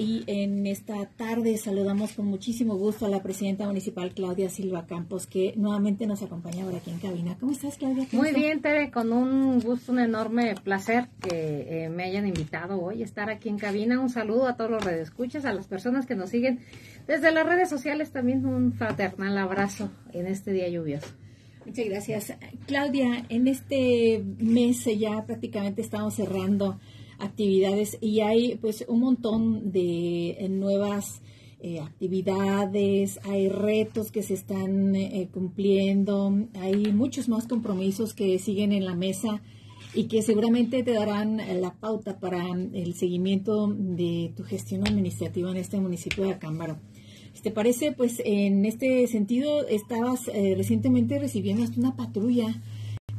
y en esta tarde saludamos con muchísimo gusto a la presidenta municipal Claudia Silva Campos, que nuevamente nos acompaña ahora aquí en cabina. ¿Cómo estás, Claudia? Muy bien, Tere, con un gusto, un enorme placer que eh, me hayan invitado hoy a estar aquí en cabina. Un saludo a todos los redescuchas, a las personas que nos siguen desde las redes sociales, también un fraternal abrazo en este día lluvioso. Muchas gracias. Claudia, en este mes ya prácticamente estamos cerrando actividades y hay pues un montón de eh, nuevas eh, actividades, hay retos que se están eh, cumpliendo, hay muchos más compromisos que siguen en la mesa y que seguramente te darán la pauta para el seguimiento de tu gestión administrativa en este municipio de Acámbaro. ¿Te parece? Pues en este sentido, estabas recientemente recibiendo hasta una patrulla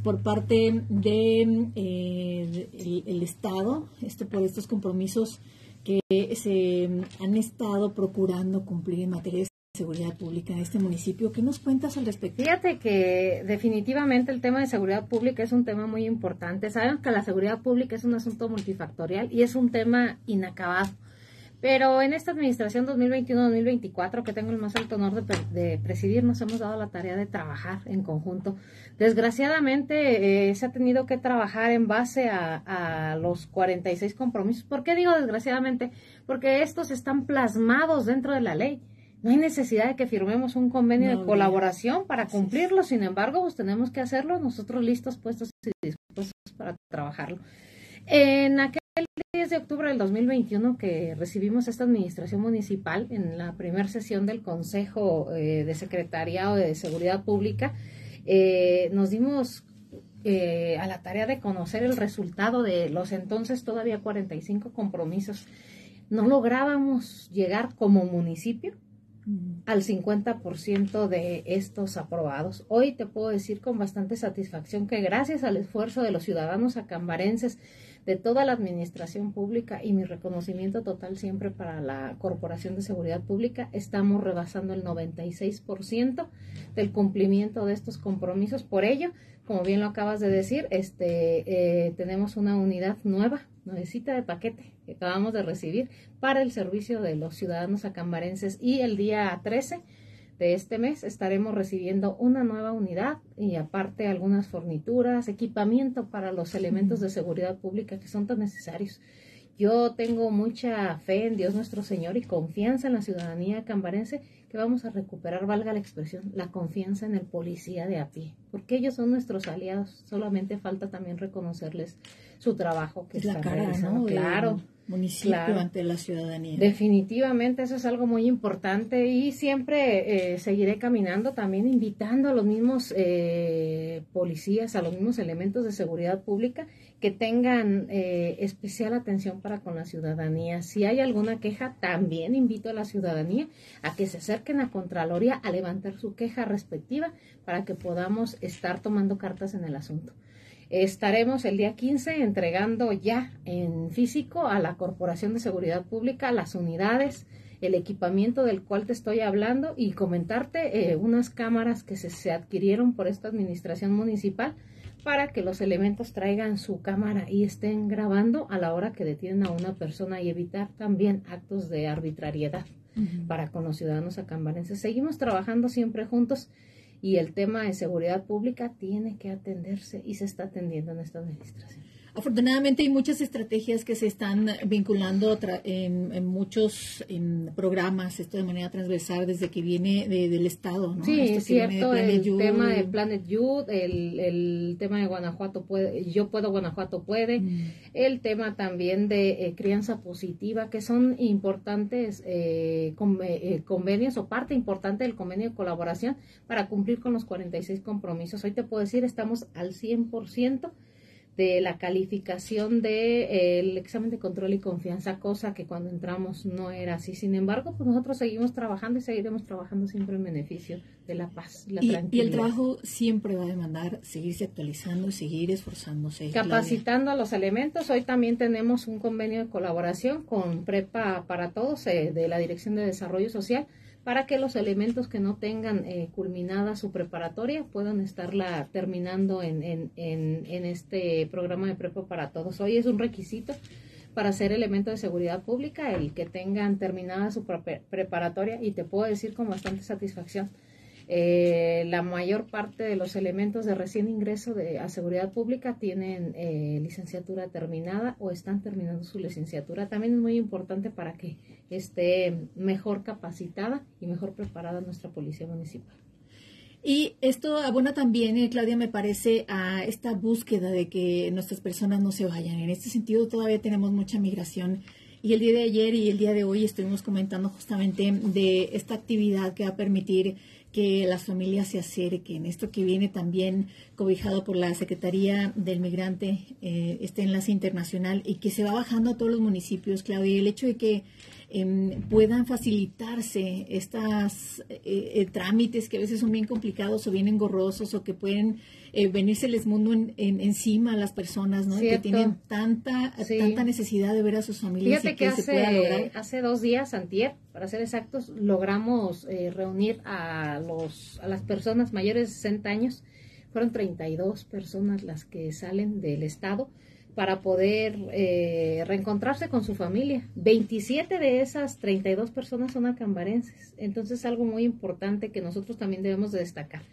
por parte de eh, el, Estado, esto por estos compromisos que se han estado procurando cumplir en materia de seguridad pública en este municipio. ¿Qué nos cuentas al respecto? Fíjate que definitivamente el tema de seguridad pública es un tema muy importante. Sabemos que la seguridad pública es un asunto multifactorial y es un tema inacabado. Pero en esta administración 2021-2024, que tengo el más alto honor de, presidir, nos hemos dado la tarea de trabajar en conjunto. Desgraciadamente, eh, se ha tenido que trabajar en base a, los 46 compromisos. ¿Por qué digo desgraciadamente? Porque estos están plasmados dentro de la ley. No hay necesidad de que firmemos un convenio de colaboración para cumplirlo. Sin embargo, pues tenemos que hacerlo nosotros listos, puestos y dispuestos para trabajarlo. En aquel el 10 de octubre del 2021 que recibimos esta administración municipal en la primera sesión del Consejo eh, de Secretariado de Seguridad Pública, eh, nos dimos eh, a la tarea de conocer el resultado de los entonces todavía 45 compromisos. No lográbamos llegar como municipio al 50% de estos aprobados. Hoy te puedo decir con bastante satisfacción que gracias al esfuerzo de los ciudadanos acambarenses, de toda la administración pública y mi reconocimiento total siempre para la Corporación de Seguridad Pública, estamos rebasando el 96% del cumplimiento de estos compromisos. Por ello, como bien lo acabas de decir, este, eh, tenemos una unidad nueva, nuevecita de paquete que acabamos de recibir para el servicio de los ciudadanos acambarenses y el día 13 de este mes estaremos recibiendo una nueva unidad y aparte algunas fornituras, equipamiento para los elementos de seguridad pública que son tan necesarios. Yo tengo mucha fe en Dios nuestro Señor y confianza en la ciudadanía cambarense que vamos a recuperar, valga la expresión, la confianza en el policía de a pie, porque ellos son nuestros aliados. Solamente falta también reconocerles su trabajo que es la cara, ¿no? Claro municipio ante la ciudadanía. Definitivamente eso es algo muy importante y siempre eh, seguiré caminando también invitando a los mismos eh, policías, a los mismos elementos de seguridad pública que tengan eh, especial atención para con la ciudadanía. Si hay alguna queja, también invito a la ciudadanía a que se acerquen a Contraloría a levantar su queja respectiva para que podamos estar tomando cartas en el asunto. Estaremos el día 15 entregando ya en físico a la Corporación de Seguridad Pública las unidades, el equipamiento del cual te estoy hablando y comentarte eh, unas cámaras que se, se adquirieron por esta administración municipal para que los elementos traigan su cámara y estén grabando a la hora que detienen a una persona y evitar también actos de arbitrariedad para con los ciudadanos acambarenses. Seguimos trabajando siempre juntos y el tema de seguridad pública tiene que atenderse y se está atendiendo en esta administración. Afortunadamente hay muchas estrategias que se están vinculando en, muchos programas, esto de manera transversal desde que viene del Estado. ¿no? Sí, es cierto, el tema de Planet Youth, el, tema de Guanajuato puede, Yo Puedo, Guanajuato Puede, mm. el tema también de eh, crianza positiva, que son importantes eh, eh, convenios o parte importante del convenio de colaboración para cumplir con los 46 compromisos. Hoy te puedo decir, estamos al 100% de la calificación del de, el examen de control y confianza, cosa que cuando entramos no era así. Sin embargo, pues nosotros seguimos trabajando y seguiremos trabajando siempre en beneficio de la paz, la y, Y el trabajo siempre va a demandar seguirse actualizando y seguir esforzándose. Capacitando a los elementos. Hoy también tenemos un convenio de colaboración con Prepa para Todos eh, de la Dirección de Desarrollo Social para que los elementos que no tengan eh, culminada su preparatoria puedan estarla terminando en, en, en, este programa de prepa para todos. Hoy es un requisito para ser elemento de seguridad pública, el que tengan terminada su preparatoria y te puedo decir con bastante satisfacción. Eh, la mayor parte de los elementos de recién ingreso de, a seguridad pública tienen eh, licenciatura terminada o están terminando su licenciatura. También es muy importante para que esté mejor capacitada y mejor preparada nuestra policía municipal. Y esto abona también, eh, Claudia, me parece, a esta búsqueda de que nuestras personas no se vayan. En este sentido, todavía tenemos mucha migración. Y el día de ayer y el día de hoy estuvimos comentando justamente de esta actividad que va a permitir que las familias se acerquen. Esto que viene también cobijado por la Secretaría del Migrante, eh, este enlace internacional, y que se va bajando a todos los municipios, Claudia. Y el hecho de que Em, puedan facilitarse estos eh, eh, trámites que a veces son bien complicados o bien engorrosos o que pueden eh, venirse el mundo encima a las personas, ¿no? Que tienen tanta, tanta necesidad de ver a sus familias y que, hace, se pueda lograr. Hace dos días, antier, para ser exactos, logramos reunir a, los, a las personas mayores de 60 años. Fueron 32 personas las que salen del Estado para poder eh, reencontrarse con su familia. 27 de esas 32 personas son acambarenses. Entonces es algo muy importante que nosotros también debemos de destacar.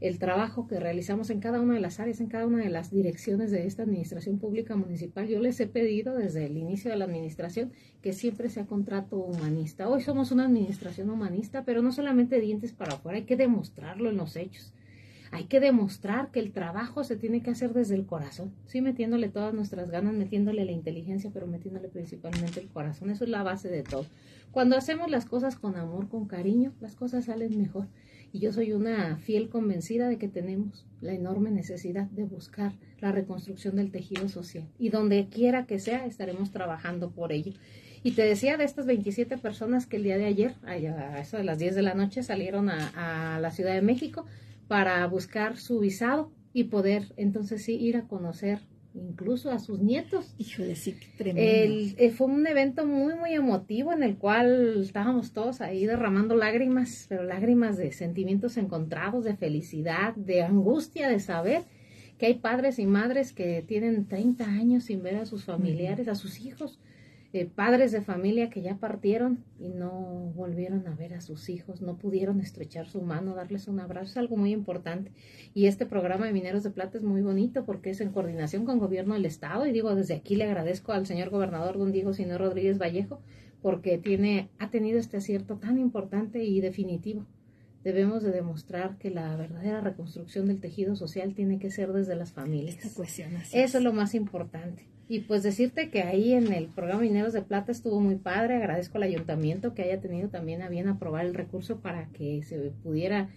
El trabajo que realizamos en cada una de las áreas, en cada una de las direcciones de esta administración pública municipal. Yo les he pedido desde el inicio de la administración que siempre sea contrato humanista. Hoy somos una administración humanista, pero no solamente dientes para afuera, hay que demostrarlo en los hechos hay que demostrar que el trabajo se tiene que hacer desde el corazón, sí metiéndole todas nuestras ganas, metiéndole la inteligencia, pero metiéndole principalmente el corazón. Eso es la base de todo. Cuando hacemos las cosas con amor, con cariño, las cosas salen mejor. Y yo soy una fiel convencida de que tenemos la enorme necesidad de buscar la reconstrucción del tejido social. Y donde quiera que sea, estaremos trabajando por ello. Y te decía de estas 27 personas que el día de ayer, a eso de las 10 de la noche, salieron a, a la Ciudad de México para buscar su visado y poder entonces sí ir a conocer incluso a sus nietos. Híjole, sí, tremendo. Eh, fue un evento muy, muy emotivo en el cual estábamos todos ahí derramando lágrimas, pero lágrimas de sentimientos encontrados, de felicidad, de angustia, de saber que hay padres y madres que tienen 30 años sin ver a sus familiares, a sus hijos, eh, padres de familia que ya partieron y no volvieron a ver a sus hijos, no pudieron estrechar su mano, darles un abrazo, es algo muy importante. Y este programa de Mineros de Plata es muy bonito porque es en coordinación con el gobierno del Estado y digo, desde aquí le agradezco al señor gobernador don Diego Sino Rodríguez Vallejo porque tiene, ha tenido este acierto tan importante y definitivo. Debemos de demostrar que la verdadera reconstrucción del tejido social tiene que ser desde las familias. Eso es lo más importante. Y pues decirte que ahí en el programa Mineros de Plata estuvo muy padre. Agradezco al ayuntamiento que haya tenido también a bien aprobar el recurso para que se pudiera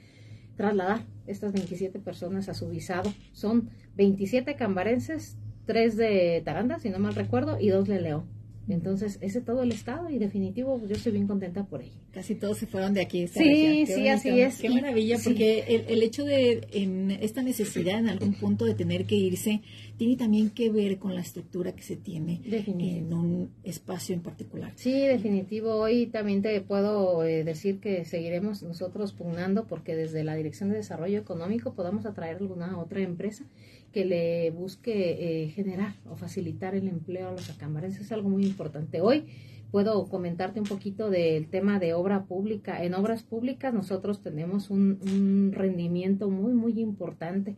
trasladar estas 27 personas a su visado. Son 27 cambarenses, 3 de Taranda, si no mal recuerdo, y 2 de León. Entonces, ese es todo el estado y definitivo, yo estoy bien contenta por ello. Casi todos se fueron de aquí. Sí, sí, así es. Qué maravilla, porque el, el, hecho de en esta necesidad en algún punto de tener que irse tiene también que ver con la estructura que se tiene en un espacio en particular. Sí, definitivo. Hoy también te puedo eh, decir que seguiremos nosotros pugnando porque desde la Dirección de Desarrollo Económico podamos atraer alguna otra empresa que le busque eh, generar o facilitar el empleo a los acambarenses. Es algo muy importante. Hoy puedo comentarte un poquito del tema de obra pública. En obras públicas nosotros tenemos un, rendimiento muy, muy importante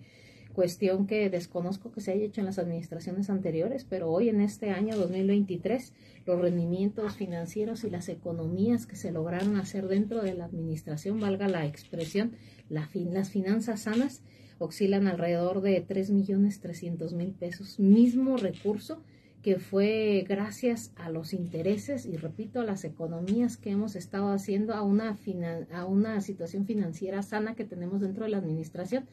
cuestión que desconozco que se haya hecho en las administraciones anteriores, pero hoy en este año 2023 los rendimientos financieros y las economías que se lograron hacer dentro de la administración, valga la expresión, la las finanzas sanas oscilan alrededor de 3 millones 300 mil pesos, mismo recurso que fue gracias a los intereses y repito a las economías que hemos estado haciendo a una, a una situación financiera sana que tenemos dentro de la administración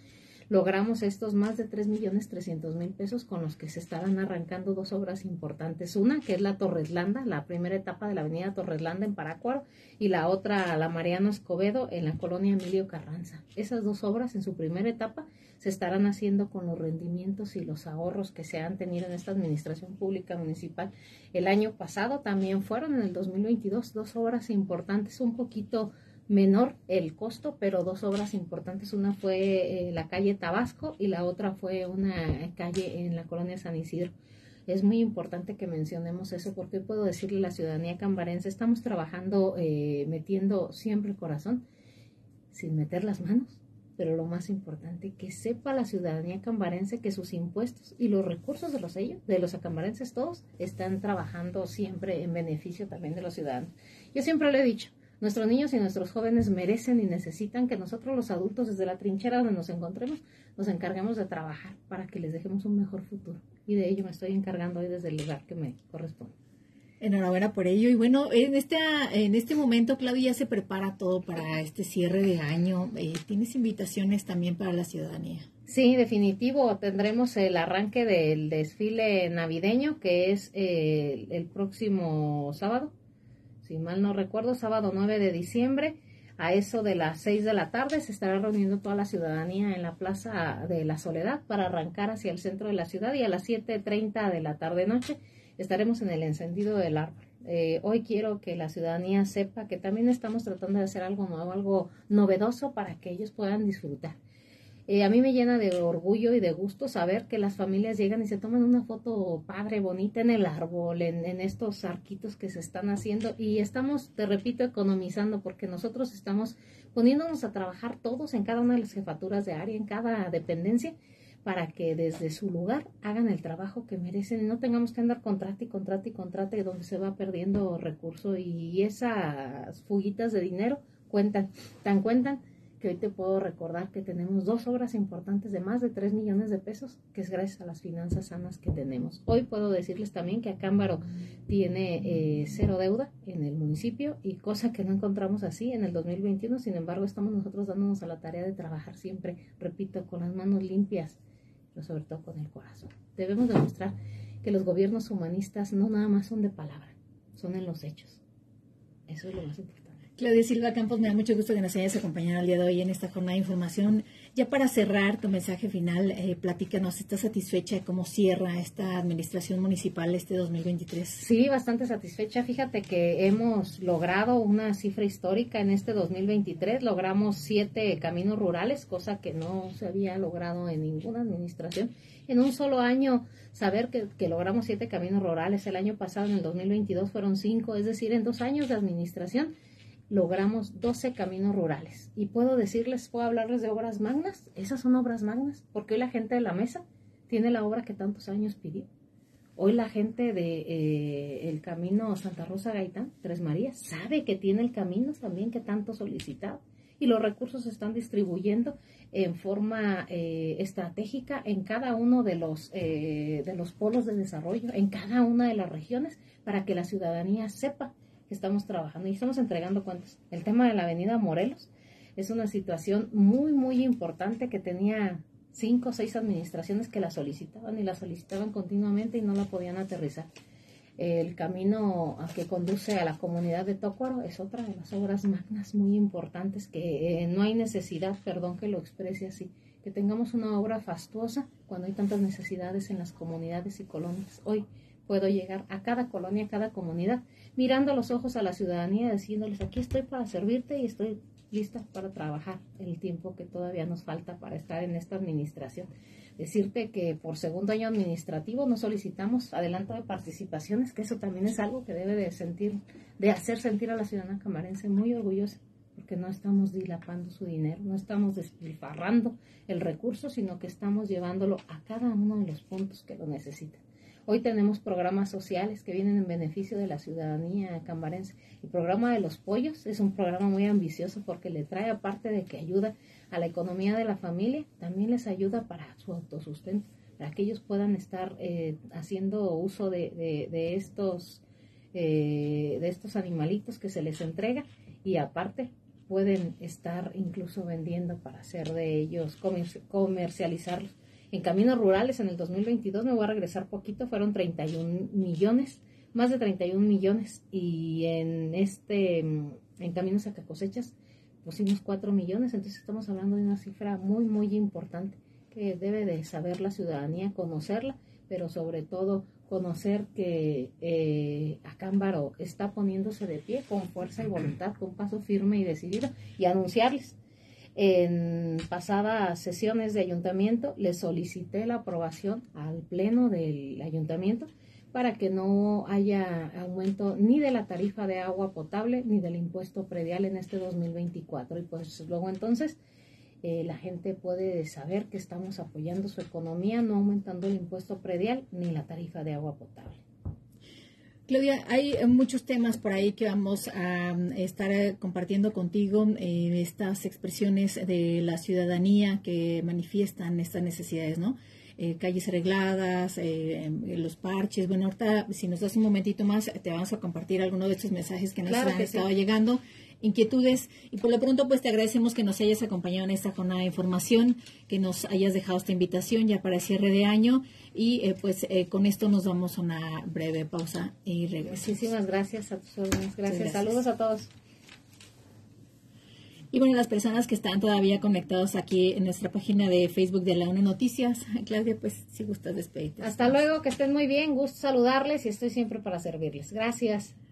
logramos estos más de 3 millones 300 mil pesos con los que se estarán arrancando dos obras importantes. Una que es la Torreslanda, la primera etapa de la avenida Torreslanda en Parácuaro y la otra la Mariano Escobedo en la colonia Emilio Carranza. Esas dos obras en su primera etapa se estarán haciendo con los rendimientos y los ahorros que se han tenido en esta administración pública municipal. El año pasado también fueron en el 2022 dos obras importantes, un poquito menor el costo, pero dos obras importantes. Una fue eh, la calle Tabasco y la otra fue una calle en la colonia San Isidro. Es muy importante que mencionemos eso porque puedo decirle a la ciudadanía cambarense, estamos trabajando eh, metiendo siempre el corazón sin meter las manos pero lo más importante, que sepa la ciudadanía cambarense que sus impuestos y los recursos de los ellos, de los acambarenses todos, están trabajando siempre en beneficio también de los ciudadanos. Yo siempre lo he dicho, nuestros niños y nuestros jóvenes merecen y necesitan que nosotros los adultos desde la trinchera donde nos encontremos nos encarguemos de trabajar para que les dejemos un mejor futuro. Y de ello me estoy encargando hoy desde el lugar que me corresponde. Enhorabuena por ello. Y bueno, en este, en este momento, Claudia, ya se prepara todo para este cierre de año. Eh, ¿Tienes invitaciones también para la ciudadanía? Sí, definitivo. Tendremos el arranque del desfile navideño, que es eh, el próximo sábado, si mal no recuerdo, sábado 9 de diciembre. A eso de las 6 de la tarde se estará reuniendo toda la ciudadanía en la Plaza de la Soledad para arrancar hacia el centro de la ciudad y a las 7.30 de la tarde-noche estaremos en el encendido del árbol. Eh, hoy quiero que la ciudadanía sepa que también estamos tratando de hacer algo nuevo, algo novedoso para que ellos puedan disfrutar. Eh, a mí me llena de orgullo y de gusto saber que las familias llegan y se toman una foto padre, bonita en el árbol, en, estos arquitos que se están haciendo. Y estamos, te repito, economizando porque nosotros estamos poniéndonos a trabajar todos en cada una de las jefaturas de área, en cada dependencia para que desde su lugar hagan el trabajo que merecen. Y no tengamos que andar contrate y contrate y contrate donde se va perdiendo recurso y esas fuguitas de dinero cuentan, tan cuentan que hoy te puedo recordar que tenemos dos obras importantes de más de 3 millones de pesos, que es gracias a las finanzas sanas que tenemos. Hoy puedo decirles también que Acámbaro tiene eh, cero deuda en el municipio y cosa que no encontramos así en el 2021, sin embargo estamos nosotros dándonos a la tarea de trabajar siempre, repito, con las manos limpias pero sobre todo con el corazón. Debemos demostrar que los gobiernos humanistas no nada más son de palabra, son en los hechos. Eso es lo más importante. Claudia Silva Campos, me da mucho gusto que nos hayas acompañado el día de hoy en esta jornada de información. Ya para cerrar tu mensaje final, eh, platícanos, ¿estás satisfecha de cómo cierra esta administración municipal este 2023? Sí, bastante satisfecha. Fíjate que hemos logrado una cifra histórica en este 2023. Logramos siete caminos rurales, cosa que no se había logrado en ninguna administración. En un solo año, saber que, que logramos siete caminos rurales. El año pasado, en el 2022, fueron cinco, es decir, en dos años de administración logramos 12 caminos rurales. Y puedo decirles, puedo hablarles de obras magnas. Esas son obras magnas, porque hoy la gente de la mesa tiene la obra que tantos años pidió. Hoy la gente de eh, camino Santa Rosa Gaitán, Tres Marías, sabe que tiene el camino también que tanto solicitado. Y los recursos se están distribuyendo en forma eh, estratégica en cada uno de los, eh, de los polos de desarrollo, en cada una de las regiones, para que la ciudadanía sepa estamos trabajando y estamos entregando cuentas. El tema de la avenida Morelos es una situación muy, muy importante que tenía cinco o seis administraciones que la solicitaban y la solicitaban continuamente y no la podían aterrizar. El camino que conduce a la comunidad de Tócuaro es otra de las obras magnas muy importantes que eh, no hay necesidad, perdón que lo exprese así, que tengamos una obra fastuosa cuando hay tantas necesidades en las comunidades y colonias. Hoy puedo llegar a cada colonia, a cada comunidad, mirando los ojos a la ciudadanía, diciéndoles, aquí estoy para servirte y estoy lista para trabajar el tiempo que todavía nos falta para estar en esta administración. Decirte que por segundo año administrativo no solicitamos adelanto de participaciones, que eso también es algo que debe de sentir, de hacer sentir a la ciudadana camarense muy orgullosa, porque no estamos dilapando su dinero, no estamos despilfarrando el recurso, sino que estamos llevándolo a cada uno de los puntos que lo necesitan. Hoy tenemos programas sociales que vienen en beneficio de la ciudadanía cambarense. El programa de los pollos es un programa muy ambicioso porque le trae, aparte de que ayuda a la economía de la familia, también les ayuda para su autosustento, para que ellos puedan estar eh, haciendo uso de, estos, eh, de estos animalitos que se les entrega y aparte pueden estar incluso vendiendo para hacer de ellos, comercializarlos en caminos rurales en el 2022, me voy a regresar poquito, fueron 31 millones, más de 31 millones. Y en este, mm, en caminos a cosechas, pusimos 4 millones. Entonces estamos hablando de una cifra muy, muy importante que debe de saber la ciudadanía, conocerla, pero sobre todo conocer que eh, Acámbaro está poniéndose de pie con fuerza y voluntad, con paso firme y decidido, y anunciarles En pasadas sesiones de ayuntamiento le solicité la aprobación al pleno del ayuntamiento para que no haya aumento ni de la tarifa de agua potable ni del impuesto predial en este 2024. Y pues luego entonces eh, la gente puede saber que estamos apoyando su economía, no aumentando el impuesto predial ni la tarifa de agua potable. Claudia, hay muchos temas por ahí que vamos a mm, estar eh, compartiendo contigo, eh, estas expresiones de la ciudadanía que manifiestan estas necesidades, ¿no? Eh, calles arregladas, eh, em, los parches. Bueno, ahorita, si nos das un momentito más, te vamos a compartir algunos de estos mensajes que nos han estado llegando, inquietudes. Y por lo pronto, pues te agradecemos que nos hayas acompañado en esta jornada de información, que nos hayas dejado esta invitación ya para el cierre de año. Y eh, pues con esto nos vamos a una breve pausa y regresamos. Muchísimas gracias a todos. gracias. Saludos a todos. Y bueno, las personas que están todavía conectados aquí en nuestra página de Facebook de la UNE Noticias, Claudia, pues si gustas despedirte. Hasta luego, que estén muy bien, gusto saludarles y estoy siempre para servirles. Gracias.